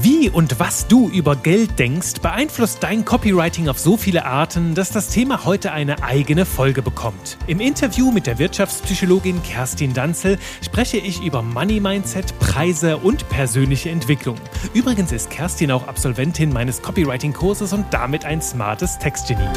Wie und was du über Geld denkst, beeinflusst dein Copywriting auf so viele Arten, dass das Thema heute eine eigene Folge bekommt. Im Interview mit der Wirtschaftspsychologin Kerstin Danzel spreche ich über Money Mindset, Preise und persönliche Entwicklung. Übrigens ist Kerstin auch Absolventin meines Copywriting-Kurses und damit ein smartes Textgenie.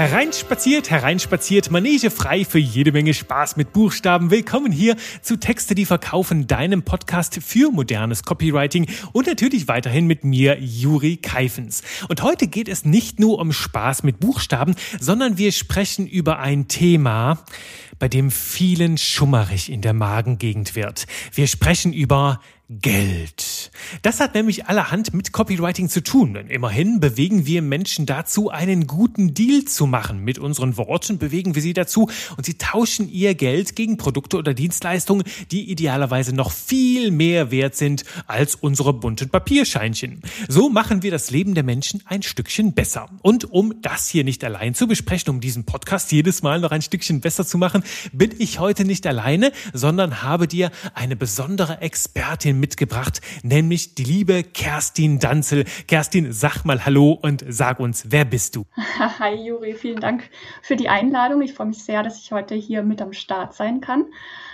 Hereinspaziert, hereinspaziert, Manege frei für jede Menge Spaß mit Buchstaben. Willkommen hier zu Texte, die verkaufen, deinem Podcast für modernes Copywriting und natürlich weiterhin mit mir, Juri Keifens. Und heute geht es nicht nur um Spaß mit Buchstaben, sondern wir sprechen über ein Thema, bei dem vielen schummerig in der Magengegend wird. Wir sprechen über Geld. Das hat nämlich allerhand mit Copywriting zu tun. Denn immerhin bewegen wir Menschen dazu, einen guten Deal zu machen. Mit unseren Worten bewegen wir sie dazu und sie tauschen ihr Geld gegen Produkte oder Dienstleistungen, die idealerweise noch viel mehr wert sind als unsere bunten Papierscheinchen. So machen wir das Leben der Menschen ein Stückchen besser. Und um das hier nicht allein zu besprechen, um diesen Podcast jedes Mal noch ein Stückchen besser zu machen, bin ich heute nicht alleine, sondern habe dir eine besondere Expertin mitgebracht, nämlich die liebe Kerstin Danzel. Kerstin, sag mal Hallo und sag uns, wer bist du? Hi Juri, vielen Dank für die Einladung. Ich freue mich sehr, dass ich heute hier mit am Start sein kann.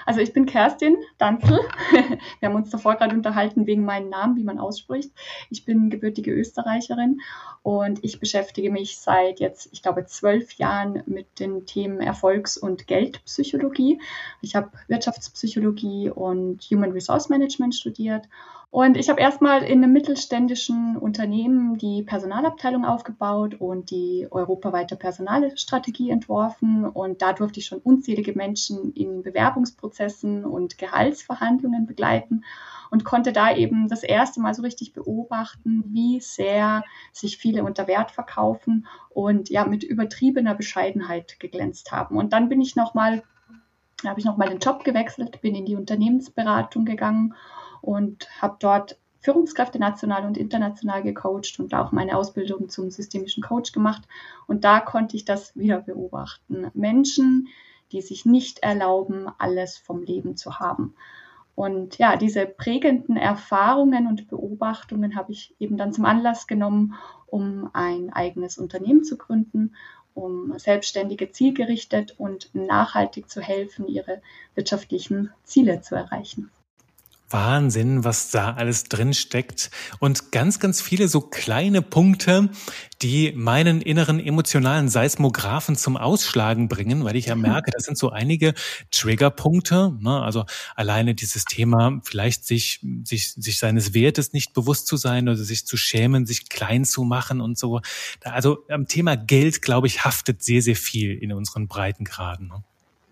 Also ich bin Kerstin Danzel. Wir haben uns davor gerade unterhalten wegen meinem Namen, wie man ausspricht. Ich bin gebürtige Österreicherin und ich beschäftige mich seit jetzt, ich glaube, zwölf Jahren mit den Themen Erfolgs- und Geldpsychologie. Ich habe Wirtschaftspsychologie und Human Resource Management studiert und ich habe erstmal in einem mittelständischen Unternehmen die Personalabteilung aufgebaut und die europaweite Personalstrategie entworfen. Und da durfte ich schon unzählige Menschen in Bewerbungsprozessen und Gehaltsverhandlungen begleiten und konnte da eben das erste Mal so richtig beobachten, wie sehr sich viele unter Wert verkaufen und ja mit übertriebener Bescheidenheit geglänzt haben. Und dann bin ich nochmal, habe ich nochmal den Job gewechselt, bin in die Unternehmensberatung gegangen und habe dort Führungskräfte national und international gecoacht und auch meine Ausbildung zum systemischen Coach gemacht. Und da konnte ich das wieder beobachten. Menschen, die sich nicht erlauben, alles vom Leben zu haben. Und ja, diese prägenden Erfahrungen und Beobachtungen habe ich eben dann zum Anlass genommen, um ein eigenes Unternehmen zu gründen, um Selbstständige zielgerichtet und nachhaltig zu helfen, ihre wirtschaftlichen Ziele zu erreichen. Wahnsinn, was da alles drin steckt und ganz, ganz viele so kleine Punkte, die meinen inneren emotionalen Seismographen zum Ausschlagen bringen, weil ich ja merke, das sind so einige Triggerpunkte. Ne? Also alleine dieses Thema, vielleicht sich, sich, sich seines Wertes nicht bewusst zu sein oder sich zu schämen, sich klein zu machen und so. Also am Thema Geld, glaube ich, haftet sehr, sehr viel in unseren Breitengraden. Ne?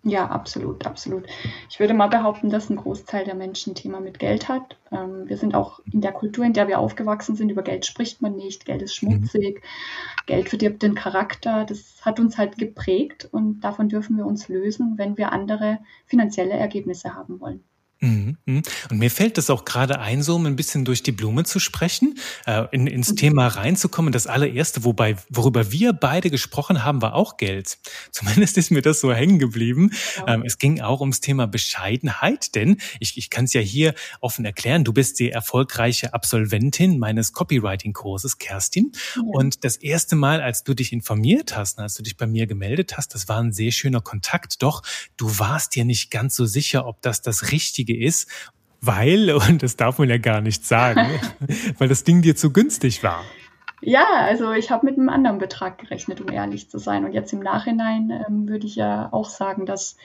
Ja, absolut, absolut. Ich würde mal behaupten, dass ein Großteil der Menschen ein Thema mit Geld hat. Ähm, wir sind auch in der Kultur, in der wir aufgewachsen sind, über Geld spricht man nicht, Geld ist mhm. schmutzig, mhm. Geld verdirbt den Charakter. Das hat uns halt geprägt und davon dürfen wir uns lösen, wenn wir andere finanzielle Ergebnisse haben wollen. Mhm, mhm. Und mir fällt das auch gerade ein, so um ein bisschen durch die Blume zu sprechen, äh, in, ins. Thema reinzukommen. Das allererste, wobei, worüber wir beide gesprochen haben, war auch Geld. Zumindest ist mir das so hängen geblieben. Ja. Ähm, es ging auch ums Thema Bescheidenheit, denn ich, ich kann es ja hier offen erklären, du bist die erfolgreiche Absolventin meines Copywriting-Kurses, Kerstin. Ja. Und das erste Mal, als du dich informiert hast, als du dich bei mir gemeldet hast, das war ein sehr schöner Kontakt. Doch du warst dir nicht ganz so sicher, ob das das Richtige ist, weil, und das darf man ja gar nicht sagen, weil das Ding dir zu günstig war. Ja, also ich habe mit einem anderen Betrag gerechnet, um ehrlich zu sein. Und jetzt im Nachhinein ähm, würde ich ja auch sagen, dass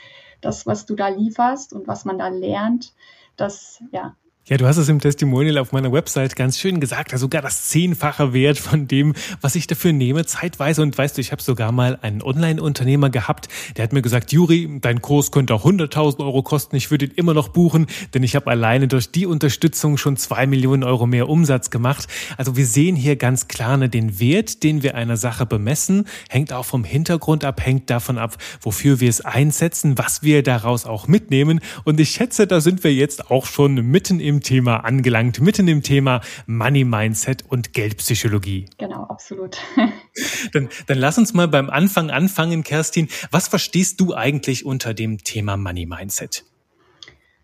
das, was du da lieferst und was man da lernt, das ja ja, du hast es im Testimonial auf meiner Website ganz schön gesagt, also sogar das zehnfache Wert von dem, was ich dafür nehme, zeitweise. Und weißt du, ich habe sogar mal einen Online-Unternehmer gehabt, der hat mir gesagt, Juri, dein Kurs könnte auch 100.000 Euro kosten, ich würde ihn immer noch buchen, denn ich habe alleine durch die Unterstützung schon zwei Millionen Euro mehr Umsatz gemacht. Also wir sehen hier ganz klar, ne, den Wert, den wir einer Sache bemessen, hängt auch vom Hintergrund ab, hängt davon ab, wofür wir es einsetzen, was wir daraus auch mitnehmen. Und ich schätze, da sind wir jetzt auch schon mitten im Thema angelangt, mitten im Thema Money Mindset und Geldpsychologie. Genau, absolut. dann, dann lass uns mal beim Anfang anfangen, Kerstin. Was verstehst du eigentlich unter dem Thema Money Mindset?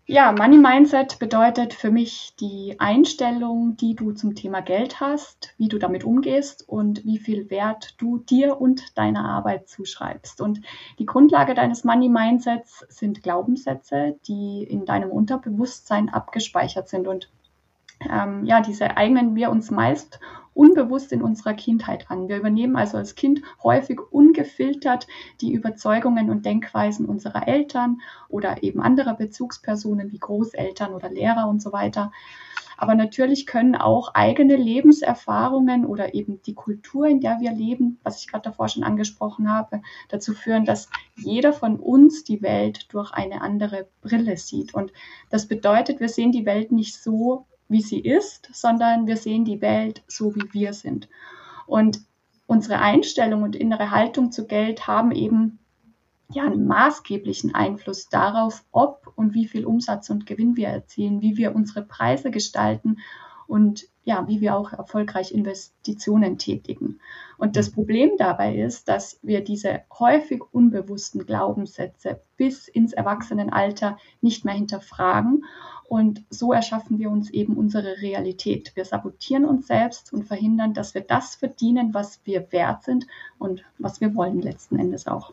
Ja, Money Mindset bedeutet für mich die Einstellung, die du zum Thema Geld hast, wie du damit umgehst und wie viel Wert du dir und deiner Arbeit zuschreibst. Und die Grundlage deines Money Mindsets sind Glaubenssätze, die in deinem Unterbewusstsein abgespeichert sind. Und ähm, ja, diese eignen wir uns meist unbewusst in unserer Kindheit an. Wir übernehmen also als Kind häufig ungefiltert die Überzeugungen und Denkweisen unserer Eltern oder eben anderer Bezugspersonen wie Großeltern oder Lehrer und so weiter. Aber natürlich können auch eigene Lebenserfahrungen oder eben die Kultur, in der wir leben, was ich gerade davor schon angesprochen habe, dazu führen, dass jeder von uns die Welt durch eine andere Brille sieht. Und das bedeutet, wir sehen die Welt nicht so, wie sie ist, sondern wir sehen die Welt so, wie wir sind. Und unsere Einstellung und innere Haltung zu Geld haben eben ja einen maßgeblichen Einfluss darauf, ob und wie viel Umsatz und Gewinn wir erzielen, wie wir unsere Preise gestalten und ja, wie wir auch erfolgreich Investitionen tätigen. Und das Problem dabei ist, dass wir diese häufig unbewussten Glaubenssätze bis ins Erwachsenenalter nicht mehr hinterfragen und so erschaffen wir uns eben unsere Realität. Wir sabotieren uns selbst und verhindern, dass wir das verdienen, was wir wert sind und was wir wollen letzten Endes auch.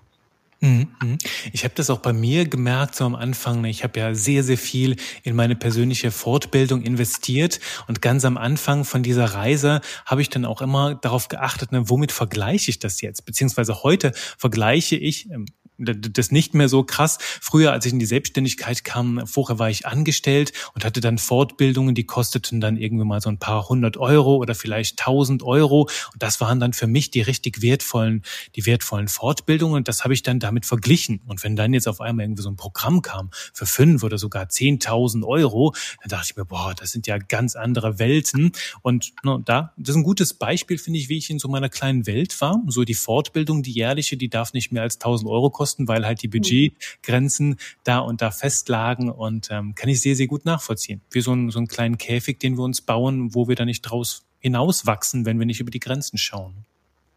Mhm, mhm. Ich habe das auch bei mir gemerkt, so am Anfang. Ne, ich habe ja sehr, sehr viel in meine persönliche Fortbildung investiert. Und ganz am Anfang von dieser Reise habe ich dann auch immer darauf geachtet, ne, womit vergleiche ich das jetzt? Beziehungsweise heute vergleiche ich, ähm, das nicht mehr so krass. Früher, als ich in die Selbstständigkeit kam, vorher war ich angestellt und hatte dann Fortbildungen, die kosteten dann irgendwie mal so ein paar hundert Euro oder vielleicht tausend Euro. Und das waren dann für mich die richtig wertvollen, die wertvollen Fortbildungen. Und das habe ich dann damit verglichen. Und wenn dann jetzt auf einmal irgendwie so ein Programm kam für fünf oder sogar zehntausend Euro, dann dachte ich mir, boah, das sind ja ganz andere Welten. Und no, da, das ist ein gutes Beispiel, finde ich, wie ich in so meiner kleinen Welt war. So die Fortbildung, die jährliche, die darf nicht mehr als tausend Euro kosten kosten, weil halt die mhm. Budgetgrenzen da und da festlagen und ähm, kann ich sehr, sehr gut nachvollziehen. Wie so, ein, so einen kleinen Käfig, den wir uns bauen, wo wir da nicht draus hinauswachsen, wenn wir nicht über die Grenzen schauen.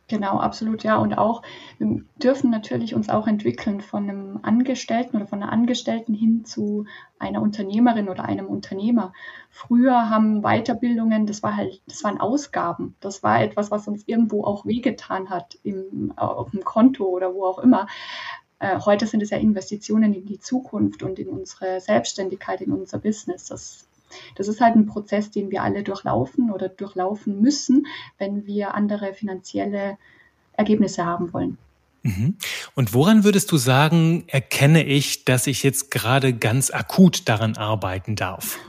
Genau, absolut, ja. Und auch, wir dürfen natürlich uns auch entwickeln von einem Angestellten oder von einer Angestellten hin zu einer Unternehmerin oder einem Unternehmer. Früher haben Weiterbildungen, das war halt, das waren Ausgaben. Das war etwas, was uns irgendwo auch wehgetan hat, im, auf dem Konto oder wo auch immer. Äh, heute sind es ja Investitionen in die Zukunft und in unsere Selbstständigkeit, in unser Business. Das, das ist halt ein Prozess, den wir alle durchlaufen oder durchlaufen müssen, wenn wir andere finanzielle Ergebnisse haben wollen. Mhm. Und woran würdest du sagen, erkenne ich, dass ich jetzt gerade ganz akut daran arbeiten darf?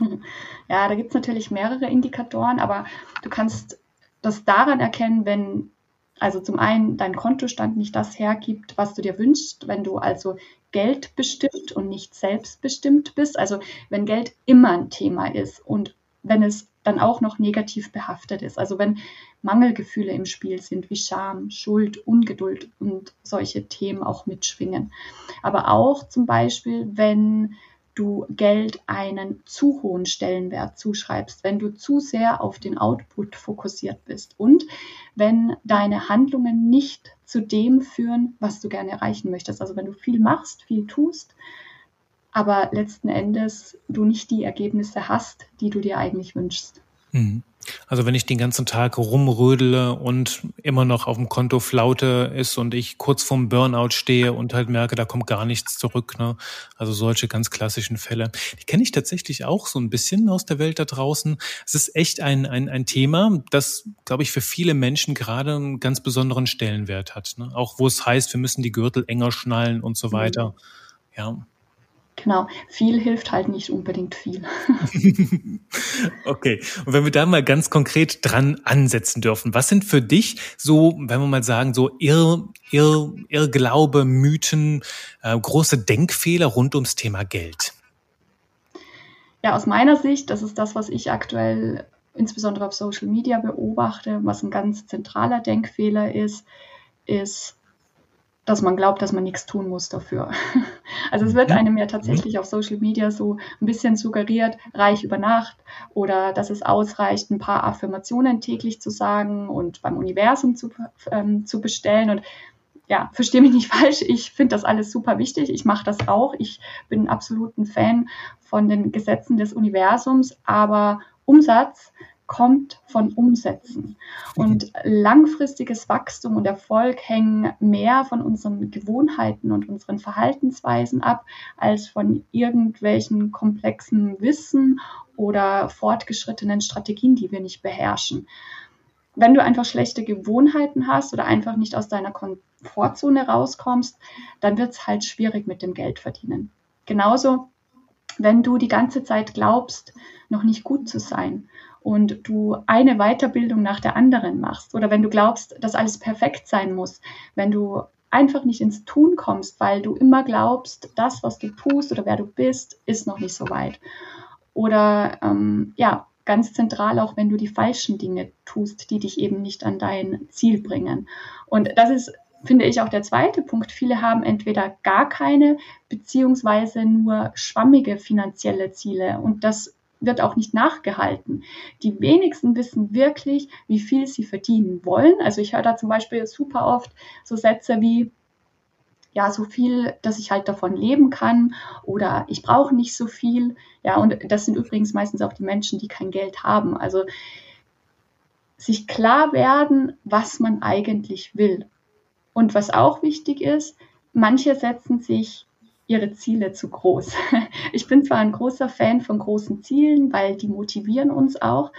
Ja, da gibt es natürlich mehrere Indikatoren, aber du kannst das daran erkennen, wenn also zum einen dein Kontostand nicht das hergibt, was du dir wünschst, wenn du also Geld bestimmt und nicht selbstbestimmt bist. Also wenn Geld immer ein Thema ist und wenn es dann auch noch negativ behaftet ist. Also wenn Mangelgefühle im Spiel sind, wie Scham, Schuld, Ungeduld und solche Themen auch mitschwingen. Aber auch zum Beispiel, wenn du Geld einen zu hohen Stellenwert zuschreibst, wenn du zu sehr auf den Output fokussiert bist und wenn deine Handlungen nicht zu dem führen, was du gerne erreichen möchtest. Also wenn du viel machst, viel tust, aber letzten Endes du nicht die Ergebnisse hast, die du dir eigentlich wünschst. Mhm. Also wenn ich den ganzen Tag rumrödele und immer noch auf dem Konto Flaute ist und ich kurz vorm Burnout stehe und halt merke, da kommt gar nichts zurück. Ne? Also solche ganz klassischen Fälle. Die kenne ich tatsächlich auch so ein bisschen aus der Welt da draußen. Es ist echt ein, ein, ein Thema, das, glaube ich, für viele Menschen gerade einen ganz besonderen Stellenwert hat. Ne? Auch wo es heißt, wir müssen die Gürtel enger schnallen und so weiter. Mhm. Ja. Genau, viel hilft halt nicht unbedingt viel. okay, und wenn wir da mal ganz konkret dran ansetzen dürfen, was sind für dich so, wenn wir mal sagen, so Irr, Irr, Irrglaube, Mythen, äh, große Denkfehler rund ums Thema Geld? Ja, aus meiner Sicht, das ist das, was ich aktuell insbesondere auf Social Media beobachte, was ein ganz zentraler Denkfehler ist, ist, dass man glaubt, dass man nichts tun muss dafür. Also es wird mhm. einem ja tatsächlich auf Social Media so ein bisschen suggeriert, reich über Nacht oder dass es ausreicht, ein paar Affirmationen täglich zu sagen und beim Universum zu, ähm, zu bestellen. Und ja, verstehe mich nicht falsch, ich finde das alles super wichtig. Ich mache das auch. Ich bin absolut ein Fan von den Gesetzen des Universums, aber Umsatz kommt von Umsätzen. Und langfristiges Wachstum und Erfolg hängen mehr von unseren Gewohnheiten und unseren Verhaltensweisen ab, als von irgendwelchen komplexen Wissen oder fortgeschrittenen Strategien, die wir nicht beherrschen. Wenn du einfach schlechte Gewohnheiten hast oder einfach nicht aus deiner Komfortzone rauskommst, dann wird es halt schwierig mit dem Geld verdienen. Genauso, wenn du die ganze Zeit glaubst, noch nicht gut zu sein und du eine Weiterbildung nach der anderen machst oder wenn du glaubst, dass alles perfekt sein muss, wenn du einfach nicht ins Tun kommst, weil du immer glaubst, das, was du tust oder wer du bist, ist noch nicht so weit. Oder ähm, ja, ganz zentral auch, wenn du die falschen Dinge tust, die dich eben nicht an dein Ziel bringen. Und das ist finde ich auch der zweite Punkt. Viele haben entweder gar keine beziehungsweise nur schwammige finanzielle Ziele und das wird auch nicht nachgehalten. Die wenigsten wissen wirklich, wie viel sie verdienen wollen. Also ich höre da zum Beispiel super oft so Sätze wie, ja, so viel, dass ich halt davon leben kann oder ich brauche nicht so viel. Ja, und das sind übrigens meistens auch die Menschen, die kein Geld haben. Also sich klar werden, was man eigentlich will. Und was auch wichtig ist, manche setzen sich ihre Ziele zu groß. Ich bin zwar ein großer Fan von großen Zielen, weil die motivieren uns auch,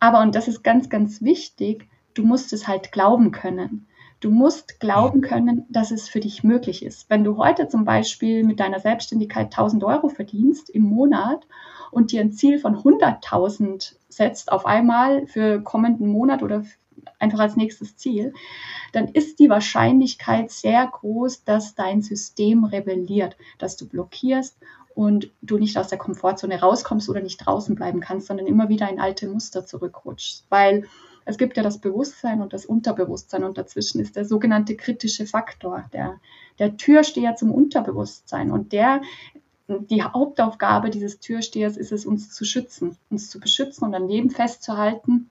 aber, und das ist ganz, ganz wichtig, du musst es halt glauben können. Du musst glauben können, dass es für dich möglich ist. Wenn du heute zum Beispiel mit deiner Selbstständigkeit 1000 Euro verdienst im Monat und dir ein Ziel von 100.000 setzt auf einmal für kommenden Monat oder einfach als nächstes Ziel, dann ist die Wahrscheinlichkeit sehr groß, dass dein System rebelliert, dass du blockierst und du nicht aus der Komfortzone rauskommst oder nicht draußen bleiben kannst, sondern immer wieder in alte Muster zurückrutschst. Weil es gibt ja das Bewusstsein und das Unterbewusstsein und dazwischen ist der sogenannte kritische Faktor, der, der Türsteher zum Unterbewusstsein. Und der, die Hauptaufgabe dieses Türstehers ist es, uns zu schützen, uns zu beschützen und am Leben festzuhalten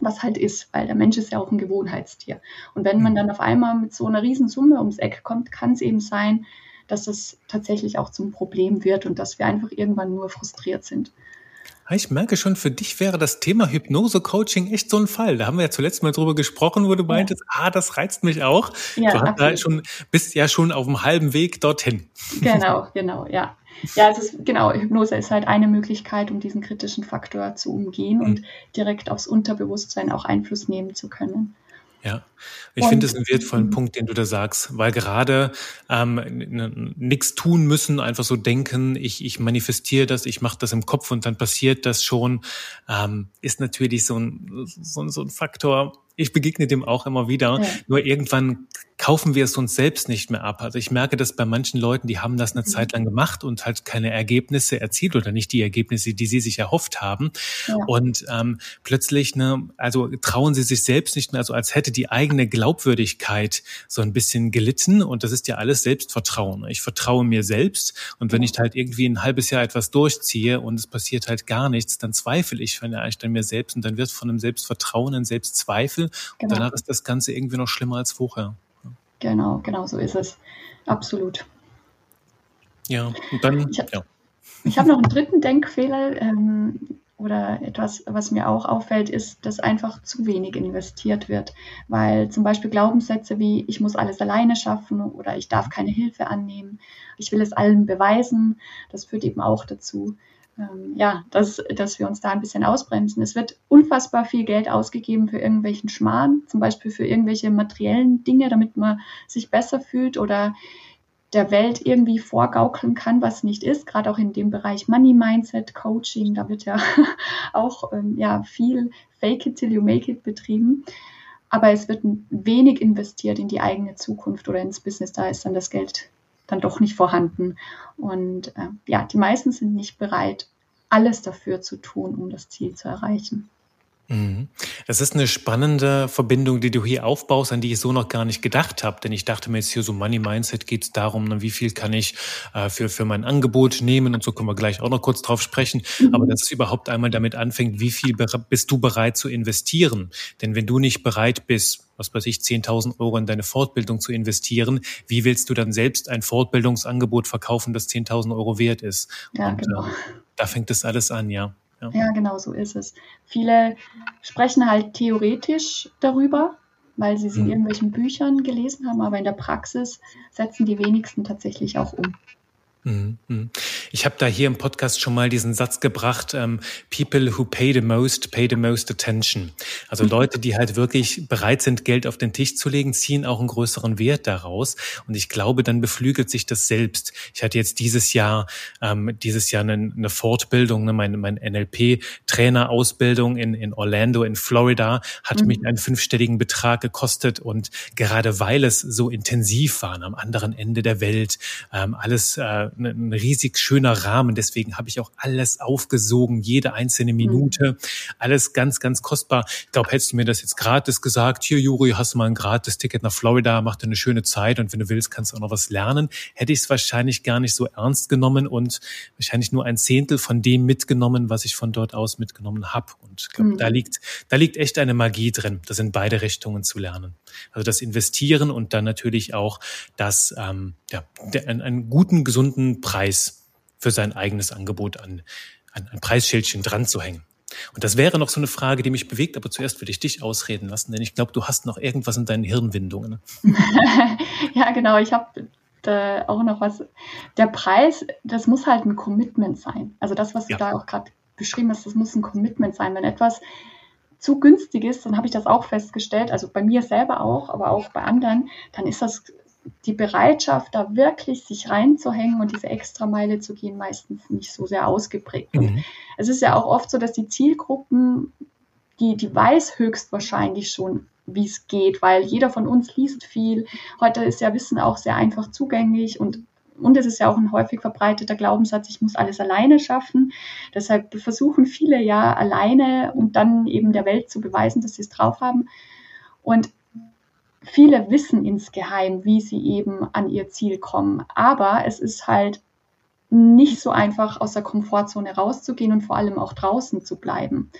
was halt ist, weil der Mensch ist ja auch ein Gewohnheitstier. Und wenn man mhm. dann auf einmal mit so einer Riesensumme ums Eck kommt, kann es eben sein, dass es tatsächlich auch zum Problem wird und dass wir einfach irgendwann nur frustriert sind. Ich merke schon, für dich wäre das Thema Hypnose-Coaching echt so ein Fall. Da haben wir ja zuletzt mal drüber gesprochen, wo du meintest, ja. ah, das reizt mich auch. Ja, du hast da schon, bist ja schon auf dem halben Weg dorthin. Genau, genau, ja. Ja, es ist genau, Hypnose ist halt eine Möglichkeit, um diesen kritischen Faktor zu umgehen mhm. und direkt aufs Unterbewusstsein auch Einfluss nehmen zu können. Ja, ich finde es einen wertvollen mhm. Punkt, den du da sagst, weil gerade ähm, nichts tun müssen, einfach so denken, ich, ich manifestiere das, ich mache das im Kopf und dann passiert das schon, ähm, ist natürlich so ein, so, so ein Faktor, ich begegne dem auch immer wieder. Ja. Nur irgendwann kaufen wir es uns selbst nicht mehr ab. Also ich merke das bei manchen Leuten, die haben das eine mhm. Zeit lang gemacht und halt keine Ergebnisse erzielt oder nicht die Ergebnisse, die sie sich erhofft haben. Ja. Und ähm, plötzlich, ne, also trauen sie sich selbst nicht mehr, also als hätte die eigene Glaubwürdigkeit so ein bisschen gelitten. Und das ist ja alles Selbstvertrauen. Ich vertraue mir selbst. Und wenn ich halt irgendwie ein halbes Jahr etwas durchziehe und es passiert halt gar nichts, dann zweifle ich vielleicht an mir selbst und dann wird von einem Selbstvertrauen ein Selbstzweifel Genau. Und danach ist das Ganze irgendwie noch schlimmer als vorher. Genau, genau so ist es. Absolut. Ja, und dann, ich, ja. Ich habe noch einen dritten Denkfehler ähm, oder etwas, was mir auch auffällt, ist, dass einfach zu wenig investiert wird. Weil zum Beispiel Glaubenssätze wie ich muss alles alleine schaffen oder ich darf keine Hilfe annehmen, ich will es allen beweisen, das führt eben auch dazu, ähm, ja, dass, dass wir uns da ein bisschen ausbremsen. Es wird unfassbar viel Geld ausgegeben für irgendwelchen Schmarrn, zum Beispiel für irgendwelche materiellen Dinge, damit man sich besser fühlt oder der Welt irgendwie vorgaukeln kann, was nicht ist. Gerade auch in dem Bereich Money Mindset, Coaching, da wird ja auch ähm, ja, viel Fake it till you make it betrieben. Aber es wird wenig investiert in die eigene Zukunft oder ins Business. Da ist dann das Geld dann doch nicht vorhanden. Und äh, ja, die meisten sind nicht bereit, alles dafür zu tun, um das Ziel zu erreichen. Mhm. Das ist eine spannende Verbindung, die du hier aufbaust, an die ich so noch gar nicht gedacht habe. Denn ich dachte mir jetzt hier so Money Mindset geht es darum, ne, wie viel kann ich äh, für, für mein Angebot nehmen und so können wir gleich auch noch kurz drauf sprechen. Mhm. Aber dass es überhaupt einmal damit anfängt, wie viel bist du bereit zu investieren? Denn wenn du nicht bereit bist, was weiß ich, 10.000 Euro in deine Fortbildung zu investieren, wie willst du dann selbst ein Fortbildungsangebot verkaufen, das 10.000 Euro wert ist? Ja, und, genau. Äh, da fängt das alles an, ja. Ja. ja, genau so ist es. Viele sprechen halt theoretisch darüber, weil sie es in mhm. irgendwelchen Büchern gelesen haben, aber in der Praxis setzen die wenigsten tatsächlich auch um. Mhm, mhm. Ich habe da hier im Podcast schon mal diesen Satz gebracht, ähm, People who pay the most, pay the most attention. Also mhm. Leute, die halt wirklich bereit sind, Geld auf den Tisch zu legen, ziehen auch einen größeren Wert daraus. Und ich glaube, dann beflügelt sich das selbst. Ich hatte jetzt dieses Jahr, ähm, dieses Jahr eine, eine Fortbildung, ne, meine, meine NLP-Trainerausbildung in, in Orlando in Florida, hat mhm. mich einen fünfstelligen Betrag gekostet. Und gerade weil es so intensiv war, am anderen Ende der Welt, ähm, alles äh, ein riesig schöner Rahmen. Deswegen habe ich auch alles aufgesogen, jede einzelne Minute, alles ganz, ganz kostbar. Ich glaube, hättest du mir das jetzt gratis gesagt, hier Juri, hast du mal ein gratis Ticket nach Florida, mach dir eine schöne Zeit und wenn du willst, kannst du auch noch was lernen, hätte ich es wahrscheinlich gar nicht so ernst genommen und wahrscheinlich nur ein Zehntel von dem mitgenommen, was ich von dort aus mitgenommen habe. Und ich glaube, mhm. da liegt, da liegt echt eine Magie drin, das in beide Richtungen zu lernen. Also das Investieren und dann natürlich auch das, ähm, ja, der, einen, einen guten, gesunden Preis für sein eigenes Angebot an, an ein Preisschildchen dran zu hängen. Und das wäre noch so eine Frage, die mich bewegt, aber zuerst würde ich dich ausreden lassen, denn ich glaube, du hast noch irgendwas in deinen Hirnwindungen. ja, genau, ich habe äh, auch noch was. Der Preis, das muss halt ein Commitment sein. Also das, was du ja. da auch gerade beschrieben hast, das muss ein Commitment sein. Wenn etwas zu günstig ist, dann habe ich das auch festgestellt, also bei mir selber auch, aber auch bei anderen, dann ist das die Bereitschaft, da wirklich sich reinzuhängen und diese Extrameile zu gehen, meistens nicht so sehr ausgeprägt. Mhm. es ist ja auch oft so, dass die Zielgruppen, die, die weiß höchstwahrscheinlich schon, wie es geht, weil jeder von uns liest viel. Heute ist ja Wissen auch sehr einfach zugänglich und und es ist ja auch ein häufig verbreiteter Glaubenssatz, ich muss alles alleine schaffen. Deshalb versuchen viele ja alleine und dann eben der Welt zu beweisen, dass sie es drauf haben. Und viele wissen insgeheim, wie sie eben an ihr Ziel kommen. Aber es ist halt nicht so einfach, aus der Komfortzone rauszugehen und vor allem auch draußen zu bleiben.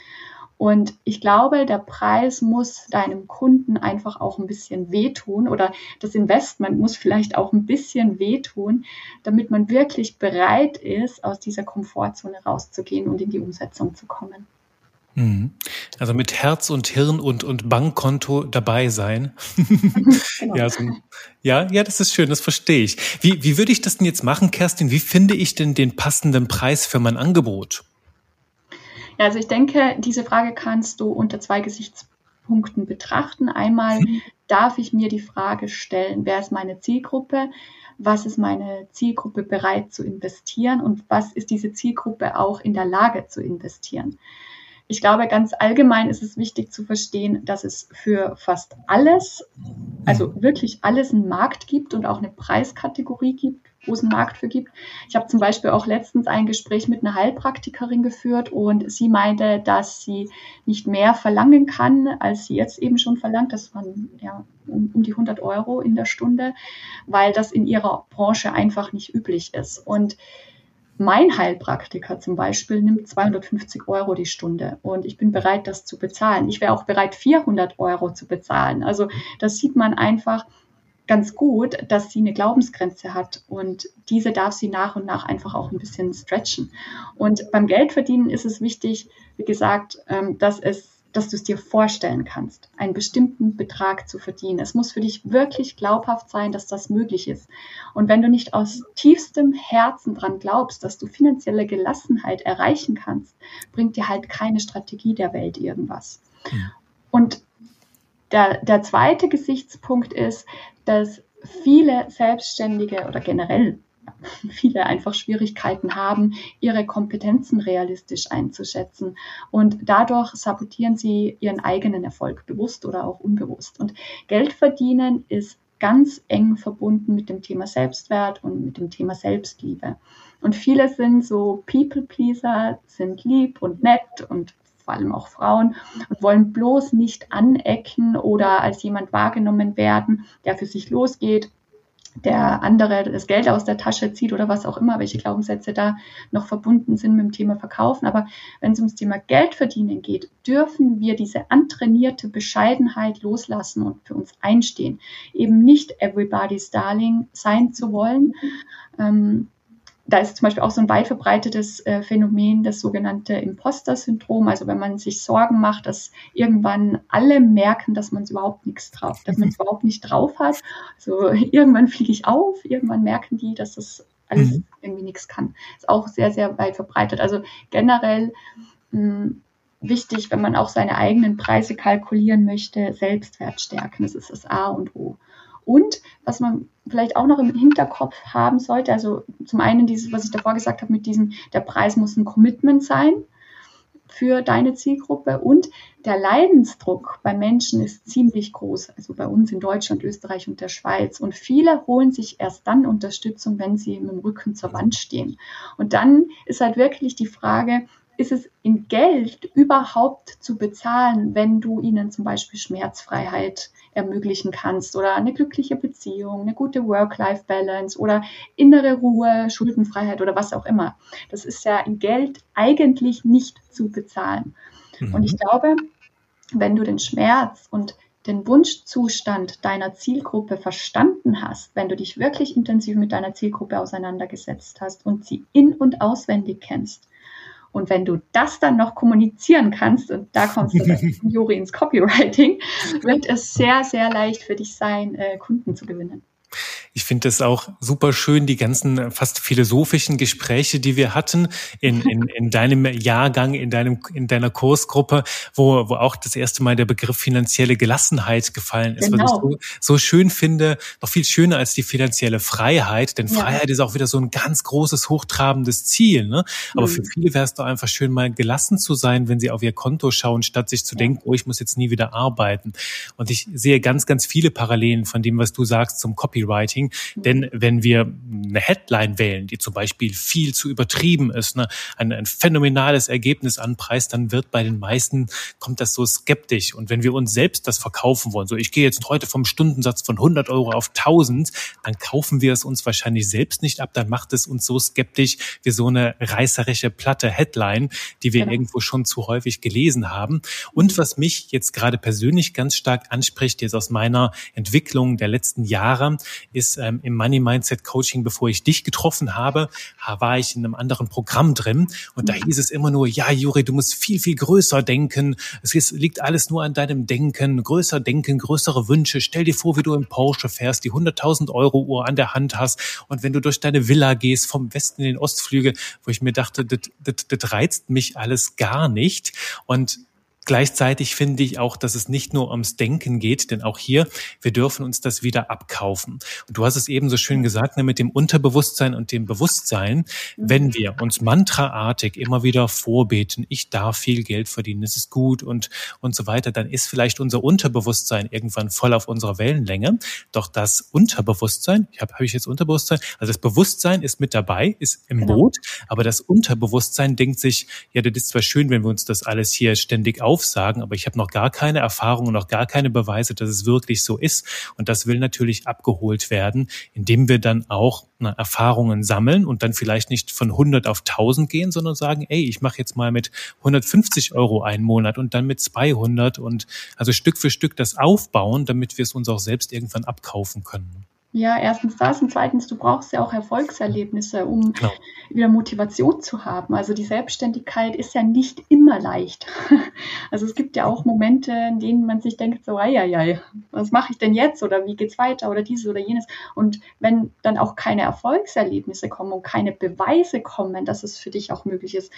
Und ich glaube, der Preis muss deinem Kunden einfach auch ein bisschen wehtun oder das Investment muss vielleicht auch ein bisschen wehtun, damit man wirklich bereit ist, aus dieser Komfortzone rauszugehen und in die Umsetzung zu kommen. Mhm. Also mit Herz und Hirn und, und Bankkonto dabei sein. genau. ja, so, ja, ja, das ist schön, das verstehe ich. Wie, wie würde ich das denn jetzt machen, Kerstin? Wie finde ich denn den passenden Preis für mein Angebot? Ja, also ich denke, diese Frage kannst du unter zwei Gesichtspunkten betrachten. Einmal mhm. darf ich mir die Frage stellen, wer ist meine Zielgruppe? Was ist meine Zielgruppe bereit zu investieren und was ist diese Zielgruppe auch in der Lage zu investieren? Ich glaube, ganz allgemein ist es wichtig zu verstehen, dass es für fast alles, also wirklich alles einen Markt gibt und auch eine Preiskategorie gibt, wo es einen Markt für gibt. Ich habe zum Beispiel auch letztens ein Gespräch mit einer Heilpraktikerin geführt und sie meinte, dass sie nicht mehr verlangen kann, als sie jetzt eben schon verlangt. Das waren ja um, um die 100 Euro in der Stunde, weil das in ihrer Branche einfach nicht üblich ist. Und mein Heilpraktiker zum Beispiel nimmt 250 Euro die Stunde und ich bin bereit, das zu bezahlen. Ich wäre auch bereit, 400 Euro zu bezahlen. Also das sieht man einfach ganz gut, dass sie eine Glaubensgrenze hat und diese darf sie nach und nach einfach auch ein bisschen stretchen. Und beim Geldverdienen ist es wichtig, wie gesagt, ähm, dass es dass du es dir vorstellen kannst, einen bestimmten Betrag zu verdienen. Es muss für dich wirklich glaubhaft sein, dass das möglich ist. Und wenn du nicht aus tiefstem Herzen dran glaubst, dass du finanzielle Gelassenheit erreichen kannst, bringt dir halt keine Strategie der Welt irgendwas. Ja. Und der, der zweite Gesichtspunkt ist, dass viele Selbstständige oder generell viele einfach Schwierigkeiten haben, ihre Kompetenzen realistisch einzuschätzen. Und dadurch sabotieren sie ihren eigenen Erfolg, bewusst oder auch unbewusst. Und Geld verdienen ist ganz eng verbunden mit dem Thema Selbstwert und mit dem Thema Selbstliebe. Und viele sind so People-Pleaser, sind lieb und nett und vor allem auch Frauen, und wollen bloß nicht anecken oder als jemand wahrgenommen werden, der für sich losgeht, der andere das Geld aus der Tasche zieht oder was auch immer, welche Glaubenssätze da noch verbunden sind mit dem Thema Verkaufen. Aber wenn es ums Thema Geld verdienen geht, dürfen wir diese antrainierte Bescheidenheit loslassen und für uns einstehen. Eben nicht everybody's darling sein zu wollen. Ähm, da ist zum Beispiel auch so ein weit verbreitetes äh, Phänomen, das sogenannte Imposter-Syndrom. Also wenn man sich Sorgen macht, dass irgendwann alle merken, dass man es überhaupt nichts drauf, dass man es überhaupt nicht drauf hat. Also irgendwann fliege ich auf, irgendwann merken die, dass das alles mhm. irgendwie nichts kann. Ist auch sehr, sehr weit verbreitet. Also generell mh, hm, wichtig, wenn man auch seine eigenen Preise kalkulieren möchte, Selbstwert stärken. Das ist das A und O. Und was man vielleicht auch noch im Hinterkopf haben sollte, also zum einen dieses, was ich davor gesagt habe, mit diesem, der Preis muss ein Commitment sein für deine Zielgruppe und der Leidensdruck bei Menschen ist ziemlich groß, also bei uns in Deutschland, Österreich und der Schweiz. Und viele holen sich erst dann Unterstützung, wenn sie mit dem Rücken zur Wand stehen. Und dann ist halt wirklich die Frage, ist es in Geld überhaupt zu bezahlen, wenn du ihnen zum Beispiel Schmerzfreiheit ermöglichen kannst oder eine glückliche Beziehung, eine gute Work-Life-Balance oder innere Ruhe, Schuldenfreiheit oder was auch immer. Das ist ja in Geld eigentlich nicht zu bezahlen. Mhm. Und ich glaube, wenn du den Schmerz und den Wunschzustand deiner Zielgruppe verstanden hast, wenn du dich wirklich intensiv mit deiner Zielgruppe auseinandergesetzt hast und sie in und auswendig kennst, und wenn du das dann noch kommunizieren kannst, und da kommst du dann, Juri, ins Copywriting, wird es sehr, sehr leicht für dich sein, äh, Kunden zu gewinnen. Ich finde es auch super schön, die ganzen äh, fast philosophischen Gespräche, die wir hatten in, in, in deinem Jahrgang, in deinem, in deiner Kursgruppe, wo, wo auch das erste Mal der Begriff finanzielle Gelassenheit gefallen ist. Genau. Was ich so, so schön finde, noch viel schöner als die finanzielle Freiheit, denn ja. Freiheit ist auch wieder so ein ganz großes, hochtrabendes Ziel. Ne? Aber mhm. für viele wäre es doch einfach schön, mal gelassen zu sein, wenn sie auf ihr Konto schauen, statt sich zu ja. denken, oh, ich muss jetzt nie wieder arbeiten. Und ich sehe ganz, ganz viele Parallelen von dem, was du sagst zum Copywriting. Denn wenn wir eine Headline wählen, die zum Beispiel viel zu übertrieben ist, ne, ein, ein phänomenales Ergebnis anpreist, dann wird bei den meisten, kommt das so skeptisch. Und wenn wir uns selbst das verkaufen wollen, so ich gehe jetzt heute vom Stundensatz von 100 Euro auf 1000, dann kaufen wir es uns wahrscheinlich selbst nicht ab, dann macht es uns so skeptisch wie so eine reißerische platte Headline, die wir genau. irgendwo schon zu häufig gelesen haben. Und was mich jetzt gerade persönlich ganz stark anspricht, jetzt aus meiner Entwicklung der letzten Jahre, ist ähm, im Money Mindset Coaching, bevor ich dich getroffen habe, war ich in einem anderen Programm drin und da hieß es immer nur, ja, Juri, du musst viel, viel größer denken. Es ist, liegt alles nur an deinem Denken, größer denken, größere Wünsche. Stell dir vor, wie du im Porsche fährst, die 100.000 Euro Uhr an der Hand hast und wenn du durch deine Villa gehst, vom Westen in den Ostflügel, wo ich mir dachte, das reizt mich alles gar nicht. Und Gleichzeitig finde ich auch, dass es nicht nur ums Denken geht, denn auch hier, wir dürfen uns das wieder abkaufen. Und du hast es eben so schön gesagt, ne, mit dem Unterbewusstsein und dem Bewusstsein, wenn mhm. wir uns mantraartig immer wieder vorbeten, ich darf viel Geld verdienen, es ist gut und, und so weiter, dann ist vielleicht unser Unterbewusstsein irgendwann voll auf unserer Wellenlänge. Doch das Unterbewusstsein, ich habe hab ich jetzt Unterbewusstsein, also das Bewusstsein ist mit dabei, ist im genau. Boot, aber das Unterbewusstsein denkt sich, ja, das ist zwar schön, wenn wir uns das alles hier ständig auf aufsagen, aber ich habe noch gar keine Erfahrung und noch gar keine Beweise, dass es wirklich so ist. Und das will natürlich abgeholt werden, indem wir dann auch na, Erfahrungen sammeln und dann vielleicht nicht von 100 auf 1000 gehen, sondern sagen, ey, ich mache jetzt mal mit 150 Euro einen Monat und dann mit 200 und also Stück für Stück das aufbauen, damit wir es uns auch selbst irgendwann abkaufen können. Ja, erstens das und zweitens, du brauchst ja auch Erfolgserlebnisse, um genau. wieder Motivation zu haben. Also die Selbstständigkeit ist ja nicht immer leicht. Also es gibt ja auch Momente, in denen man sich denkt, so, ei, ei, ei, was mache ich denn jetzt oder wie geht's weiter oder dieses oder jenes. Und wenn dann auch keine Erfolgserlebnisse kommen und keine Beweise kommen, dass es für dich auch möglich ist,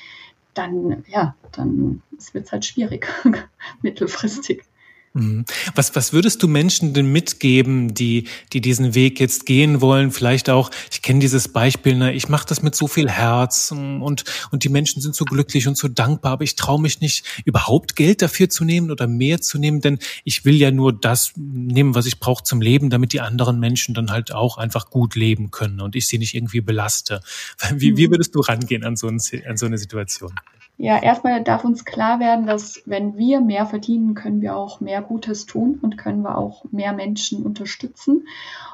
dann, ja, dann wird es halt schwierig, mittelfristig. Mhm. Was, was würdest du Menschen denn mitgeben, die, die diesen Weg jetzt gehen wollen? Vielleicht auch, ich kenne dieses Beispiel, ne, ich mache das mit so viel Herz und, und die Menschen sind so glücklich und so dankbar, aber ich traue mich nicht, überhaupt Geld dafür zu nehmen oder mehr zu nehmen, denn ich will ja nur das nehmen, was ich brauche zum Leben, damit die anderen Menschen dann halt auch einfach gut leben können und ich sie nicht irgendwie belaste. Wie, wie mhm. würdest du rangehen an so, ein, an so eine Situation? Ja, erstmal darf uns klar werden, dass wenn wir mehr verdienen, können wir auch mehr Gutes tun und können wir auch mehr Menschen unterstützen.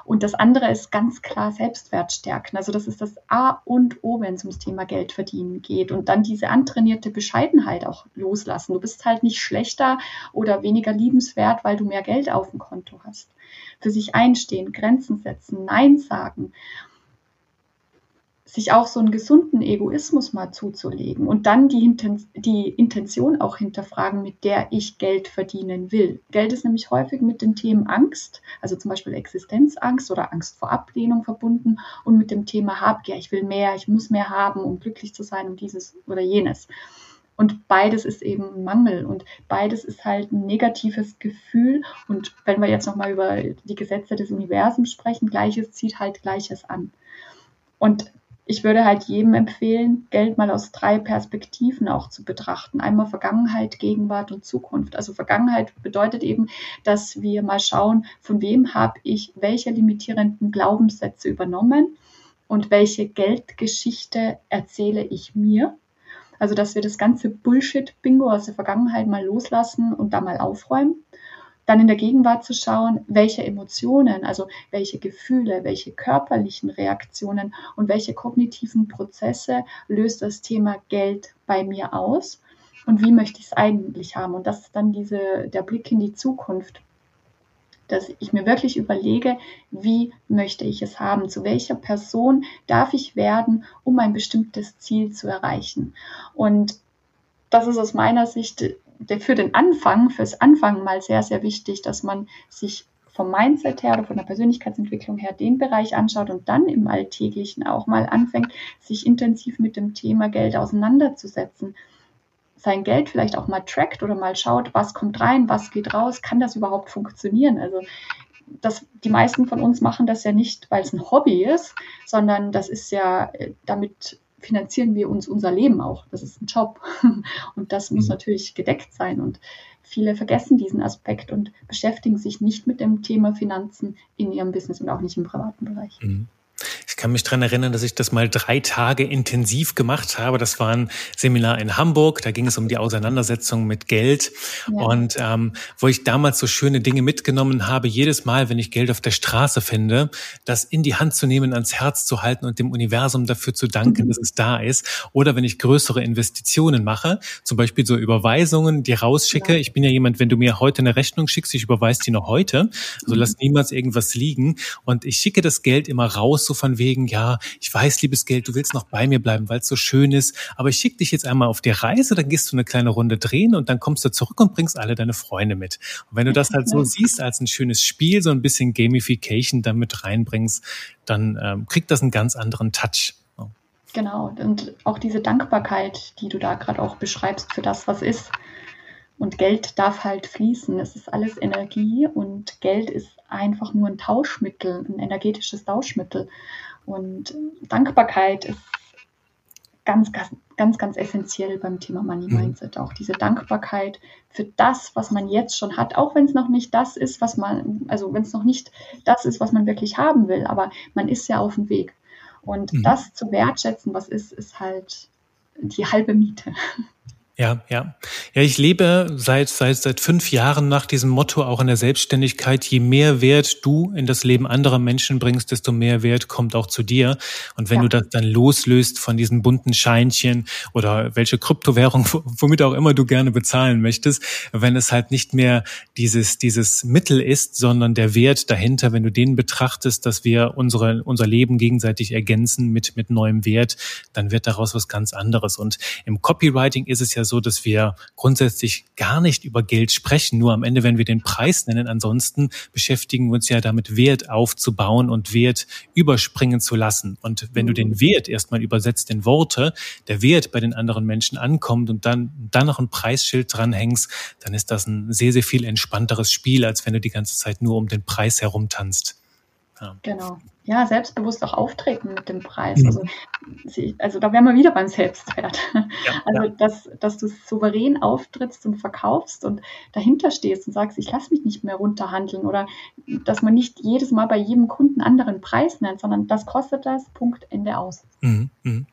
Und das andere ist ganz klar Selbstwert stärken. Also das ist das A und O, wenn es ums Thema Geld verdienen geht. Und dann diese antrainierte Bescheidenheit auch loslassen. Du bist halt nicht schlechter oder weniger liebenswert, weil du mehr Geld auf dem Konto hast. Für sich einstehen, Grenzen setzen, Nein sagen sich auch so einen gesunden Egoismus mal zuzulegen und dann die, Inten die Intention auch hinterfragen, mit der ich Geld verdienen will. Geld ist nämlich häufig mit den Themen Angst, also zum Beispiel Existenzangst oder Angst vor Ablehnung verbunden und mit dem Thema Habgier, ich will mehr, ich muss mehr haben, um glücklich zu sein, um dieses oder jenes. Und beides ist eben Mangel und beides ist halt ein negatives Gefühl. Und wenn wir jetzt nochmal über die Gesetze des Universums sprechen, Gleiches zieht halt Gleiches an. Und ich würde halt jedem empfehlen, Geld mal aus drei Perspektiven auch zu betrachten. Einmal Vergangenheit, Gegenwart und Zukunft. Also Vergangenheit bedeutet eben, dass wir mal schauen, von wem habe ich welche limitierenden Glaubenssätze übernommen und welche Geldgeschichte erzähle ich mir. Also dass wir das ganze Bullshit-Bingo aus der Vergangenheit mal loslassen und da mal aufräumen dann in der Gegenwart zu schauen, welche Emotionen, also welche Gefühle, welche körperlichen Reaktionen und welche kognitiven Prozesse löst das Thema Geld bei mir aus und wie möchte ich es eigentlich haben. Und das ist dann diese, der Blick in die Zukunft, dass ich mir wirklich überlege, wie möchte ich es haben, zu welcher Person darf ich werden, um ein bestimmtes Ziel zu erreichen. Und das ist aus meiner Sicht für den Anfang, fürs Anfang mal sehr, sehr wichtig, dass man sich vom Mindset her oder von der Persönlichkeitsentwicklung her den Bereich anschaut und dann im Alltäglichen auch mal anfängt, sich intensiv mit dem Thema Geld auseinanderzusetzen. Sein Geld vielleicht auch mal trackt oder mal schaut, was kommt rein, was geht raus, kann das überhaupt funktionieren? Also das, die meisten von uns machen das ja nicht, weil es ein Hobby ist, sondern das ist ja äh, damit finanzieren wir uns unser Leben auch. Das ist ein Job. Und das muss mhm. natürlich gedeckt sein. Und viele vergessen diesen Aspekt und beschäftigen sich nicht mit dem Thema Finanzen in ihrem Business und auch nicht im privaten Bereich. Mhm. Ich kann mich dran erinnern, dass ich das mal drei Tage intensiv gemacht habe. Das war ein Seminar in Hamburg. Da ging es um die Auseinandersetzung mit Geld. Ja. Und ähm, wo ich damals so schöne Dinge mitgenommen habe, jedes Mal, wenn ich Geld auf der Straße finde, das in die Hand zu nehmen, ans Herz zu halten und dem Universum dafür zu danken, mhm. dass es da ist. Oder wenn ich größere Investitionen mache, zum Beispiel so Überweisungen, die rausschicke. Ja. Ich bin ja jemand, wenn du mir heute eine Rechnung schickst, ich überweise die noch heute. Also mhm. lass niemals irgendwas liegen. Und ich schicke das Geld immer raus, so von wegen, ja, ich weiß, liebes Geld, du willst noch bei mir bleiben, weil es so schön ist, aber ich schicke dich jetzt einmal auf die Reise, dann gehst du eine kleine Runde drehen und dann kommst du zurück und bringst alle deine Freunde mit. Und wenn du das halt so siehst als ein schönes Spiel, so ein bisschen Gamification damit reinbringst, dann ähm, kriegt das einen ganz anderen Touch. Genau, und auch diese Dankbarkeit, die du da gerade auch beschreibst für das, was ist. Und Geld darf halt fließen. Es ist alles Energie und Geld ist einfach nur ein Tauschmittel, ein energetisches Tauschmittel. Und Dankbarkeit ist ganz, ganz, ganz, ganz essentiell beim Thema Money mhm. Mindset. Auch diese Dankbarkeit für das, was man jetzt schon hat, auch wenn es noch nicht das ist, was man, also wenn es noch nicht das ist, was man wirklich haben will, aber man ist ja auf dem Weg. Und mhm. das zu wertschätzen, was ist, ist halt die halbe Miete. Ja, ja. Ja, ich lebe seit, seit, seit fünf Jahren nach diesem Motto auch in der Selbstständigkeit. Je mehr Wert du in das Leben anderer Menschen bringst, desto mehr Wert kommt auch zu dir. Und wenn ja. du das dann loslöst von diesen bunten Scheinchen oder welche Kryptowährung, womit auch immer du gerne bezahlen möchtest, wenn es halt nicht mehr dieses, dieses Mittel ist, sondern der Wert dahinter, wenn du den betrachtest, dass wir unsere, unser Leben gegenseitig ergänzen mit, mit neuem Wert, dann wird daraus was ganz anderes. Und im Copywriting ist es ja so, dass wir grundsätzlich gar nicht über Geld sprechen, nur am Ende, wenn wir den Preis nennen. Ansonsten beschäftigen wir uns ja damit, Wert aufzubauen und Wert überspringen zu lassen. Und wenn du den. Wert erstmal übersetzt in Worte, der Wert bei den anderen Menschen ankommt und dann, dann noch ein Preisschild dranhängst, dann ist das ein sehr, sehr viel entspannteres Spiel, als wenn du die ganze Zeit nur um den Preis herumtanzt. Ja. Genau ja, selbstbewusst auch auftreten mit dem Preis. Mhm. Also, also da wären wir wieder beim Selbstwert. Ja, also, ja. Dass, dass du souverän auftrittst und verkaufst und dahinter stehst und sagst, ich lasse mich nicht mehr runterhandeln oder dass man nicht jedes Mal bei jedem Kunden anderen Preis nennt, sondern das kostet das, Punkt, Ende aus. Mhm. Mhm.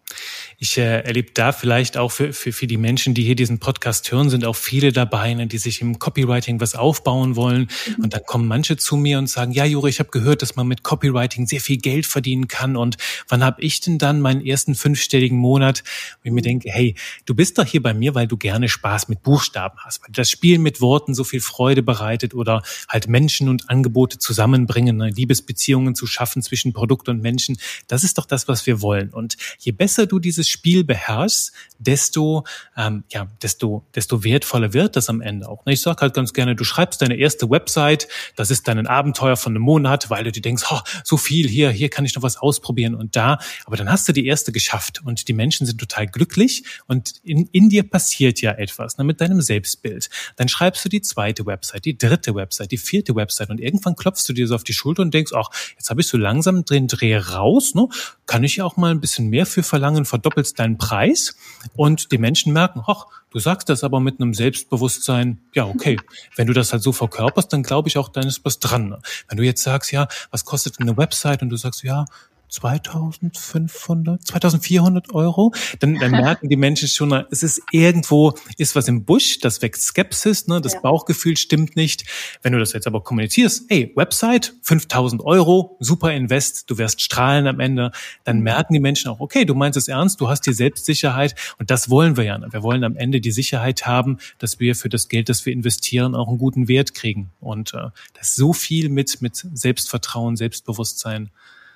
Ich äh, erlebe da vielleicht auch für, für, für die Menschen, die hier diesen Podcast hören, sind auch viele dabei, ne, die sich im Copywriting was aufbauen wollen. Mhm. Und dann kommen manche zu mir und sagen, ja, Jure, ich habe gehört, dass man mit Copywriting sehr viel Geld verdienen kann. Und wann habe ich denn dann meinen ersten fünfstelligen Monat? Und ich mir denke, hey, du bist doch hier bei mir, weil du gerne Spaß mit Buchstaben hast, weil das Spielen mit Worten so viel Freude bereitet oder halt Menschen und Angebote zusammenbringen, ne, Liebesbeziehungen zu schaffen zwischen Produkt und Menschen. Das ist doch das, was wir wollen. Und je besser du dieses Spiel beherrschst, desto, ähm, ja, desto, desto wertvoller wird das am Ende auch. Ne? Ich sage halt ganz gerne, du schreibst deine erste Website, das ist dein Abenteuer von einem Monat, weil du dir denkst, oh, so viel hier, hier kann ich noch was ausprobieren und da. Aber dann hast du die erste geschafft und die Menschen sind total glücklich und in, in dir passiert ja etwas ne, mit deinem Selbstbild. Dann schreibst du die zweite Website, die dritte Website, die vierte Website und irgendwann klopfst du dir so auf die Schulter und denkst, ach, jetzt habe ich so langsam den Dreh raus, ne? kann ich ja auch mal ein bisschen mehr für verlangen, verdoppelst deinen Preis. Und die Menschen merken, ach, du sagst das aber mit einem Selbstbewusstsein, ja, okay, wenn du das halt so verkörperst, dann glaube ich auch, dann ist was dran. Wenn du jetzt sagst, ja, was kostet eine Website? Und du sagst, ja, 2500, 2400 Euro, dann, dann merken die Menschen schon, es ist irgendwo, ist was im Busch, das weckt Skepsis, ne, das ja. Bauchgefühl stimmt nicht. Wenn du das jetzt aber kommunizierst, hey, Website, 5000 Euro, super Invest, du wirst strahlen am Ende, dann mhm. merken die Menschen auch, okay, du meinst es ernst, du hast die Selbstsicherheit und das wollen wir ja. Wir wollen am Ende die Sicherheit haben, dass wir für das Geld, das wir investieren, auch einen guten Wert kriegen. Und äh, das ist so viel mit, mit Selbstvertrauen, Selbstbewusstsein.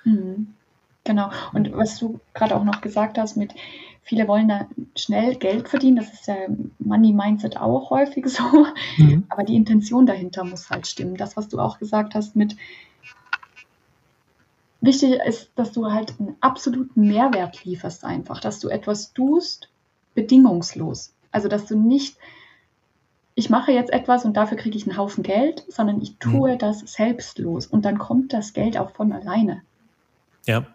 Mhm. Genau. Und was du gerade auch noch gesagt hast mit, viele wollen da schnell Geld verdienen, das ist ja Money Mindset auch häufig so. Mhm. Aber die Intention dahinter muss halt stimmen. Das, was du auch gesagt hast mit, wichtig ist, dass du halt einen absoluten Mehrwert lieferst einfach, dass du etwas tust, bedingungslos. Also, dass du nicht, ich mache jetzt etwas und dafür kriege ich einen Haufen Geld, sondern ich tue mhm. das selbstlos und dann kommt das Geld auch von alleine. Ja,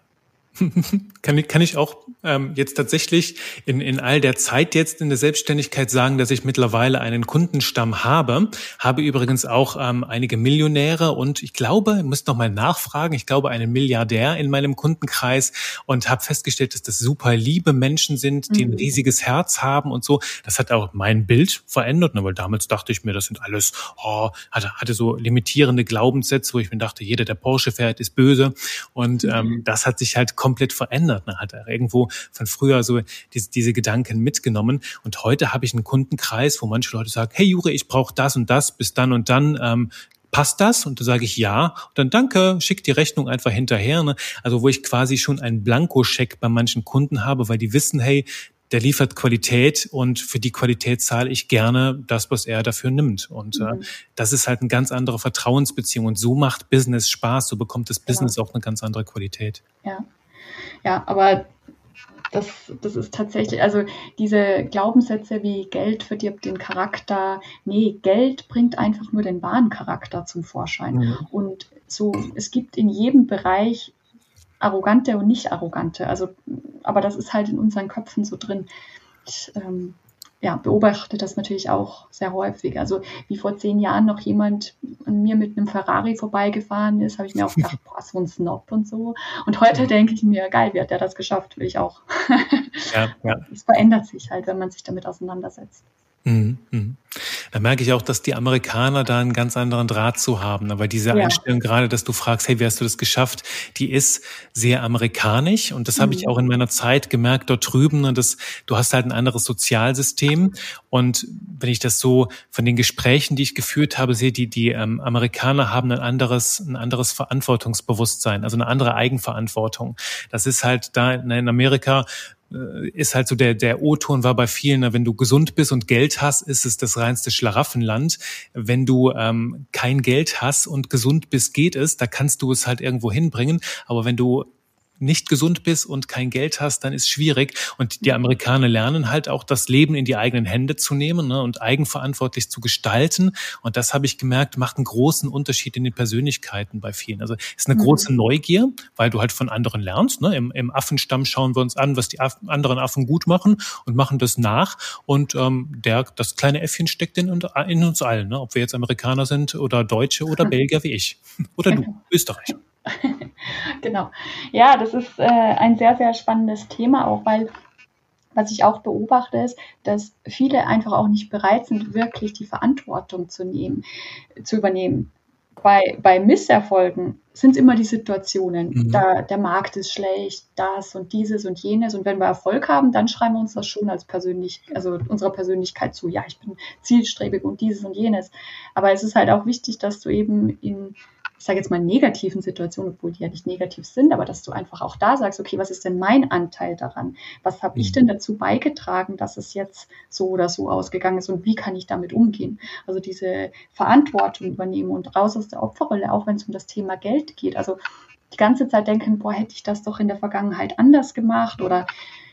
kann, ich, kann ich auch ähm, jetzt tatsächlich in, in all der Zeit jetzt in der Selbstständigkeit sagen, dass ich mittlerweile einen Kundenstamm habe. Habe übrigens auch ähm, einige Millionäre und ich glaube, ich muss noch mal nachfragen, ich glaube einen Milliardär in meinem Kundenkreis und habe festgestellt, dass das super liebe Menschen sind, die mhm. ein riesiges Herz haben und so. Das hat auch mein Bild verändert, ne, weil damals dachte ich mir, das sind alles, oh, hatte, hatte so limitierende Glaubenssätze, wo ich mir dachte, jeder, der Porsche fährt, ist böse. Und mhm. ähm, das hat sich halt komplett verändert. Man hat er irgendwo von früher so diese, diese Gedanken mitgenommen. Und heute habe ich einen Kundenkreis, wo manche Leute sagen, hey Jure, ich brauche das und das bis dann und dann. Ähm, passt das? Und da sage ich ja. Und dann danke, schick die Rechnung einfach hinterher. Ne? Also wo ich quasi schon einen Blankoscheck bei manchen Kunden habe, weil die wissen, hey, der liefert Qualität und für die Qualität zahle ich gerne das, was er dafür nimmt. Und äh, mhm. äh, das ist halt eine ganz andere Vertrauensbeziehung. Und so macht Business Spaß, so bekommt das Business genau. auch eine ganz andere Qualität. Ja. Ja, aber das, das ist tatsächlich, also diese Glaubenssätze wie Geld verdirbt den Charakter, nee, Geld bringt einfach nur den wahren Charakter zum Vorschein. Mhm. Und so, es gibt in jedem Bereich arrogante und nicht arrogante. Also, aber das ist halt in unseren Köpfen so drin. Ich, ähm, ja, beobachte das natürlich auch sehr häufig. Also wie vor zehn Jahren noch jemand an mir mit einem Ferrari vorbeigefahren ist, habe ich mir auch gedacht, boah, so ein Snob und so. Und heute denke ich mir, geil, wie hat der das geschafft? Will ich auch. Ja, ja. Es verändert sich halt, wenn man sich damit auseinandersetzt. Mhm, mhm. Da merke ich auch, dass die Amerikaner da einen ganz anderen Draht zu haben. Aber diese ja. Einstellung gerade, dass du fragst, hey, wie hast du das geschafft, die ist sehr amerikanisch. Und das mhm. habe ich mhm. auch in meiner Zeit gemerkt dort drüben. Und ne, das, du hast halt ein anderes Sozialsystem. Und wenn ich das so von den Gesprächen, die ich geführt habe, sehe, die, die ähm, Amerikaner haben ein anderes, ein anderes Verantwortungsbewusstsein, also eine andere Eigenverantwortung. Das ist halt da in Amerika ist halt so der, der O-Ton war bei vielen, wenn du gesund bist und Geld hast, ist es das reinste Schlaraffenland. Wenn du ähm, kein Geld hast und gesund bist, geht es, da kannst du es halt irgendwo hinbringen. Aber wenn du nicht gesund bist und kein Geld hast, dann ist schwierig. Und die. Amerikaner lernen halt auch das Leben in die eigenen Hände zu nehmen ne, und eigenverantwortlich zu gestalten. Und das habe ich gemerkt, macht einen großen Unterschied in den Persönlichkeiten bei vielen. Also ist eine mhm. große Neugier, weil du halt von anderen lernst. Ne? Im, Im Affenstamm schauen wir uns an, was die Affen, anderen Affen gut machen und machen das nach. Und ähm, der, das kleine Äffchen steckt in, in uns allen, ne? ob wir jetzt Amerikaner sind oder Deutsche oder Belgier wie ich. Oder du, Österreicher. genau. Ja, das ist äh, ein sehr, sehr spannendes Thema auch, weil was ich auch beobachte, ist, dass viele einfach auch nicht bereit sind, wirklich die Verantwortung zu nehmen, zu übernehmen. Bei, bei Misserfolgen sind es immer die Situationen. Mhm. Da, der Markt ist schlecht, das und dieses und jenes. Und wenn wir Erfolg haben, dann schreiben wir uns das schon als persönlich, also unserer Persönlichkeit zu. Ja, ich bin zielstrebig und dieses und jenes. Aber es ist halt auch wichtig, dass du eben in ich sage jetzt mal, negativen Situationen, obwohl die ja nicht negativ sind, aber dass du einfach auch da sagst, okay, was ist denn mein Anteil daran? Was habe ich mhm. denn dazu beigetragen, dass es jetzt so oder so ausgegangen ist und wie kann ich damit umgehen? Also diese Verantwortung übernehmen und raus aus der Opferrolle, auch wenn es um das Thema Geld geht. Also die ganze Zeit denken, boah, hätte ich das doch in der Vergangenheit anders gemacht oder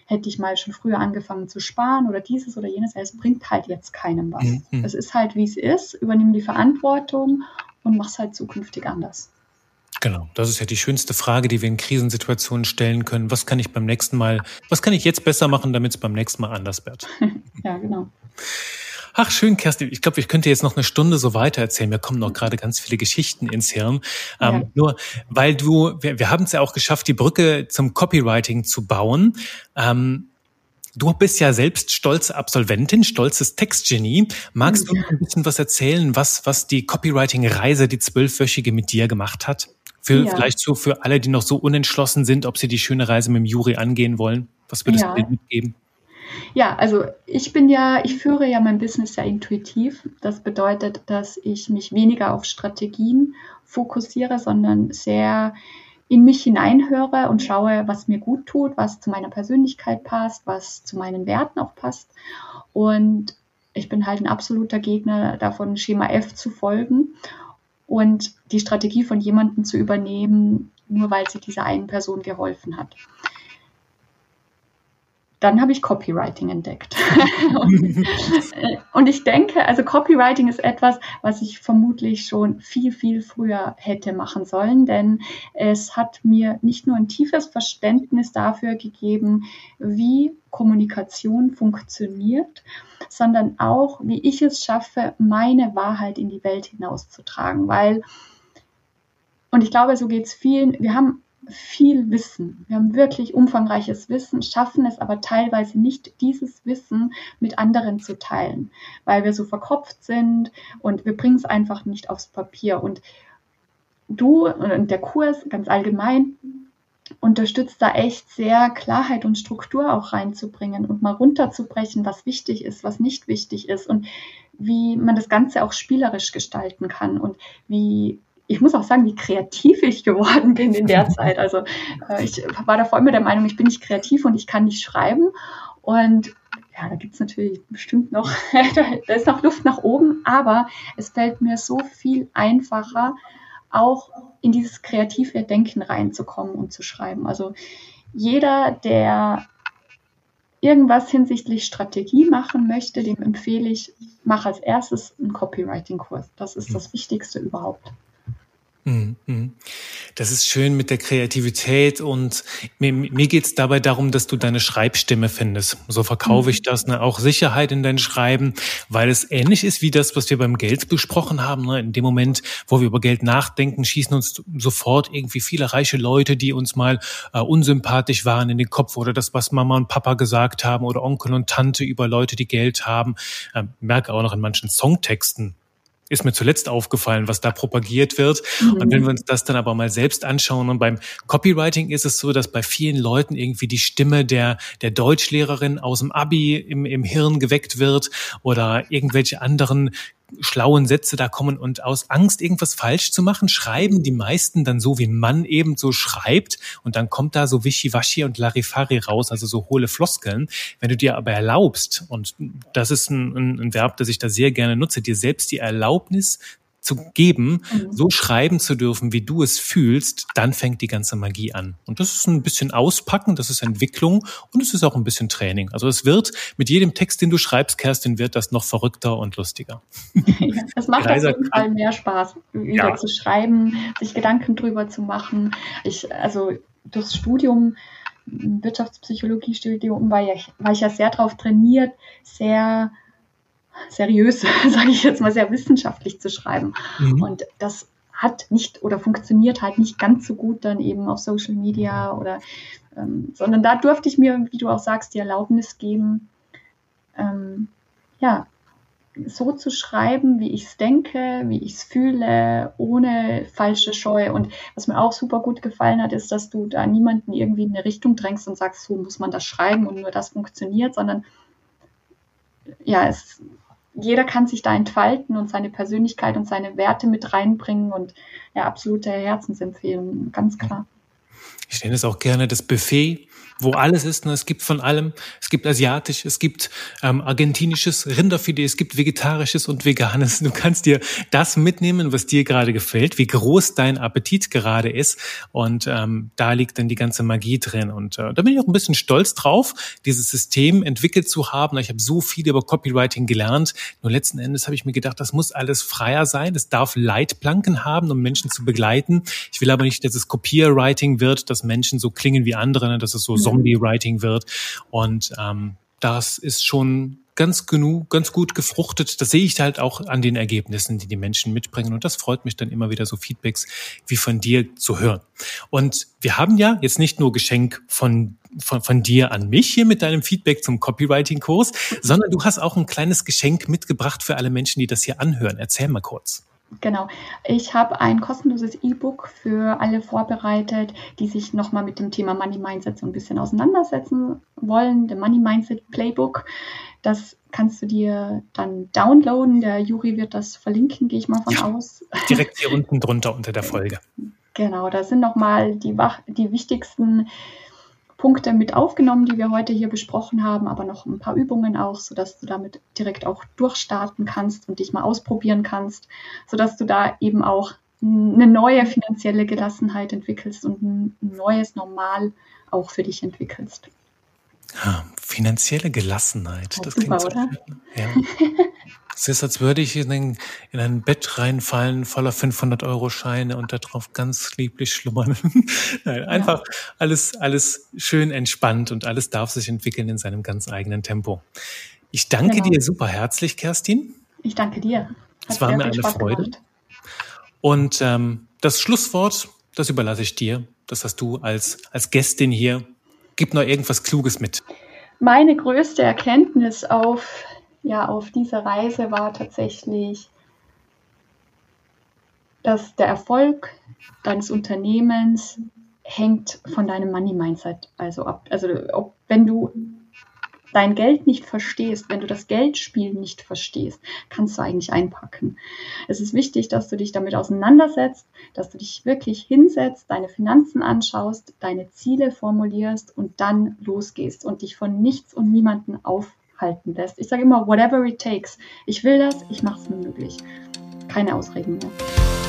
hätte ich mal schon früher angefangen zu sparen oder dieses oder jenes. Es bringt halt jetzt keinem was. Mhm. Es ist halt, wie es ist. Übernimm die Verantwortung und mach es halt zukünftig anders. Genau, das ist ja die schönste Frage, die wir in Krisensituationen stellen können. Was kann ich beim nächsten Mal, was kann ich jetzt besser machen, damit es beim nächsten Mal anders wird? ja, genau. Ach, schön, Kerstin. Ich glaube, ich könnte jetzt noch eine Stunde so weiter erzählen. Mir kommen noch gerade ganz viele Geschichten ins Hirn. Ähm, ja. Nur weil du, wir, wir haben es ja auch geschafft, die Brücke zum Copywriting zu bauen. Ähm, Du bist ja selbst stolze Absolventin, stolzes Textgenie. Magst du ein bisschen was erzählen, was, was die Copywriting-Reise, die zwölfwöchige mit dir gemacht hat? Für, ja. Vielleicht so für alle, die noch so unentschlossen sind, ob sie die schöne Reise mit dem Juri angehen wollen. Was würdest ja. du dir mitgeben? Ja, also ich bin ja, ich führe ja mein Business ja intuitiv. Das bedeutet, dass ich mich weniger auf Strategien fokussiere, sondern sehr in mich hineinhöre und schaue, was mir gut tut, was zu meiner Persönlichkeit passt, was zu meinen Werten auch passt. Und ich bin halt ein absoluter Gegner davon, Schema F zu folgen und die Strategie von jemandem zu übernehmen, nur weil sie dieser einen Person geholfen hat dann habe ich Copywriting entdeckt. und, ich denke, also Copywriting ist etwas, was ich vermutlich schon viel, viel früher hätte machen sollen, denn es hat mir nicht nur ein tiefes Verständnis dafür gegeben, wie Kommunikation funktioniert, sondern auch, wie ich es schaffe, meine Wahrheit in die Welt hinauszutragen. Weil, und ich glaube, so geht es vielen, wir haben viel Wissen. Wir haben wirklich umfangreiches Wissen, schaffen es aber teilweise nicht, dieses Wissen mit anderen zu teilen, weil wir so verkopft sind und wir bringen es einfach nicht aufs Papier. Und du und der Kurs ganz allgemein unterstützt da echt sehr Klarheit und Struktur auch reinzubringen und mal runterzubrechen, was wichtig ist, was nicht wichtig ist und wie man das Ganze auch spielerisch gestalten kann und wie ich muss auch sagen, wie kreativ ich geworden bin in der Zeit. Also äh, ich war davor immer der Meinung, ich bin nicht kreativ und ich kann nicht schreiben. Und ja, da gibt es natürlich bestimmt noch, da ist noch Luft nach oben, aber es fällt mir so viel einfacher, auch in dieses kreative Denken reinzukommen und zu schreiben. Also jeder, der irgendwas hinsichtlich Strategie machen möchte, dem empfehle ich, mach als erstes einen Copywriting-Kurs. Das ist das Wichtigste überhaupt. Mhm, mhm. Das ist schön mit der Kreativität und mir, mir geht es dabei darum, dass du deine Schreibstimme findest. So verkaufe mhm. ich das, ne? auch Sicherheit in dein Schreiben, weil es ähnlich ist wie das, was wir beim Geld besprochen haben. Ne? In dem Moment, wo wir über Geld nachdenken, schießen uns sofort irgendwie viele reiche Leute, die uns mal äh, unsympathisch waren in den Kopf oder das, was Mama und Papa gesagt haben oder Onkel und Tante über Leute, die Geld haben. Äh, merke auch noch in manchen Songtexten, ist mir zuletzt aufgefallen, was da propagiert wird. Mhm. Und wenn wir uns das dann aber mal selbst anschauen und beim Copywriting ist es so, dass bei vielen Leuten irgendwie die Stimme der, der Deutschlehrerin aus dem Abi im, im Hirn geweckt wird oder irgendwelche anderen schlauen Sätze da kommen und aus Angst, irgendwas falsch zu machen, schreiben die meisten dann so, wie man eben so schreibt und dann kommt da so Wischiwaschi und Larifari raus, also so hohle Floskeln. Wenn du dir aber erlaubst, und das ist ein, ein, ein Verb, das ich da sehr gerne nutze, dir selbst die Erlaubnis zu geben, mhm. so schreiben zu dürfen, wie du es fühlst, dann fängt die ganze Magie an. Und das ist ein bisschen Auspacken, das ist Entwicklung und es ist auch ein bisschen Training. Also es wird mit jedem Text, den du schreibst, Kerstin, wird das noch verrückter und lustiger. Es macht auf jeden Fall mehr Spaß, wieder ja. zu schreiben, sich Gedanken drüber zu machen. Ich, also das Studium Wirtschaftspsychologie-Studium war, ja, war ich ja sehr darauf trainiert, sehr seriös, sage ich jetzt mal, sehr wissenschaftlich zu schreiben. Mhm. Und das hat nicht oder funktioniert halt nicht ganz so gut dann eben auf Social Media oder ähm, sondern da durfte ich mir, wie du auch sagst, die Erlaubnis geben, ähm, ja, so zu schreiben, wie ich es denke, wie ich es fühle, ohne falsche Scheu. Und was mir auch super gut gefallen hat, ist, dass du da niemanden irgendwie in eine Richtung drängst und sagst, so muss man das schreiben und nur das funktioniert, sondern ja, es, jeder kann sich da entfalten und seine Persönlichkeit und seine Werte mit reinbringen und ja, absolute Herzensempfehlung, ganz klar. Ich nenne es auch gerne das Buffet wo alles ist. Ne? Es gibt von allem. Es gibt asiatisch, es gibt ähm, argentinisches Rinderfilet, es gibt vegetarisches und veganes. Du kannst dir das mitnehmen, was dir gerade gefällt, wie groß dein Appetit gerade ist. Und ähm, da liegt dann die ganze Magie drin. Und äh, da bin ich auch ein bisschen stolz drauf, dieses System entwickelt zu haben. Ich habe so viel über Copywriting gelernt. Nur letzten Endes habe ich mir gedacht, das muss alles freier sein. Es darf Leitplanken haben, um Menschen zu begleiten. Ich will aber nicht, dass es Copywriting wird, dass Menschen so klingen wie andere, ne? dass es so mhm. Zombie-Writing wird. Und ähm, das ist schon ganz genug, ganz gut gefruchtet. Das sehe ich halt auch an den Ergebnissen, die die Menschen mitbringen. Und das freut mich dann immer wieder so Feedbacks wie von dir zu hören. Und wir haben ja jetzt nicht nur Geschenk von, von, von dir an mich hier mit deinem Feedback zum Copywriting-Kurs, sondern du hast auch ein kleines Geschenk mitgebracht für alle Menschen, die das hier anhören. Erzähl mal kurz. Genau. Ich habe ein kostenloses E-Book für alle vorbereitet, die sich nochmal mit dem Thema Money Mindset so ein bisschen auseinandersetzen wollen. Der Money Mindset Playbook. Das kannst du dir dann downloaden. Der Juri wird das verlinken, gehe ich mal von ja, aus. Direkt hier unten drunter unter der Folge. Genau, da sind nochmal die, die wichtigsten Punkte mit aufgenommen, die wir heute hier besprochen haben, aber noch ein paar Übungen auch, sodass du damit direkt auch durchstarten kannst und dich mal ausprobieren kannst, sodass du da eben auch eine neue finanzielle Gelassenheit entwickelst und ein neues Normal auch für dich entwickelst. Ja, finanzielle Gelassenheit. Das, das super, klingt so, oder? Ja. Es ist, als würde ich in ein, in ein Bett reinfallen voller 500-Euro-Scheine und darauf ganz lieblich schlummern. Nein, einfach ja. alles, alles schön entspannt und alles darf sich entwickeln in seinem ganz eigenen Tempo. Ich danke genau. dir super herzlich, Kerstin. Ich danke dir. es war mir eine Spaß Freude. Gemacht. Und ähm, das Schlusswort, das überlasse ich dir. Das hast du als, als Gästin hier. Gib noch irgendwas Kluges mit. Meine größte Erkenntnis auf ja auf dieser Reise war tatsächlich, dass der Erfolg deines Unternehmens hängt von deinem Money Mindset also ab. Also ob, wenn du dein Geld nicht verstehst, wenn du das Geldspiel nicht verstehst, kannst du eigentlich einpacken. Es ist wichtig, dass du dich damit auseinandersetzt, dass du dich wirklich hinsetzt, deine Finanzen anschaust, deine Ziele formulierst und dann losgehst und dich von nichts und niemanden auf halten lässt. Ich sage immer, whatever it takes. Ich will das, ich mache es mir möglich. Keine Ausreden mehr.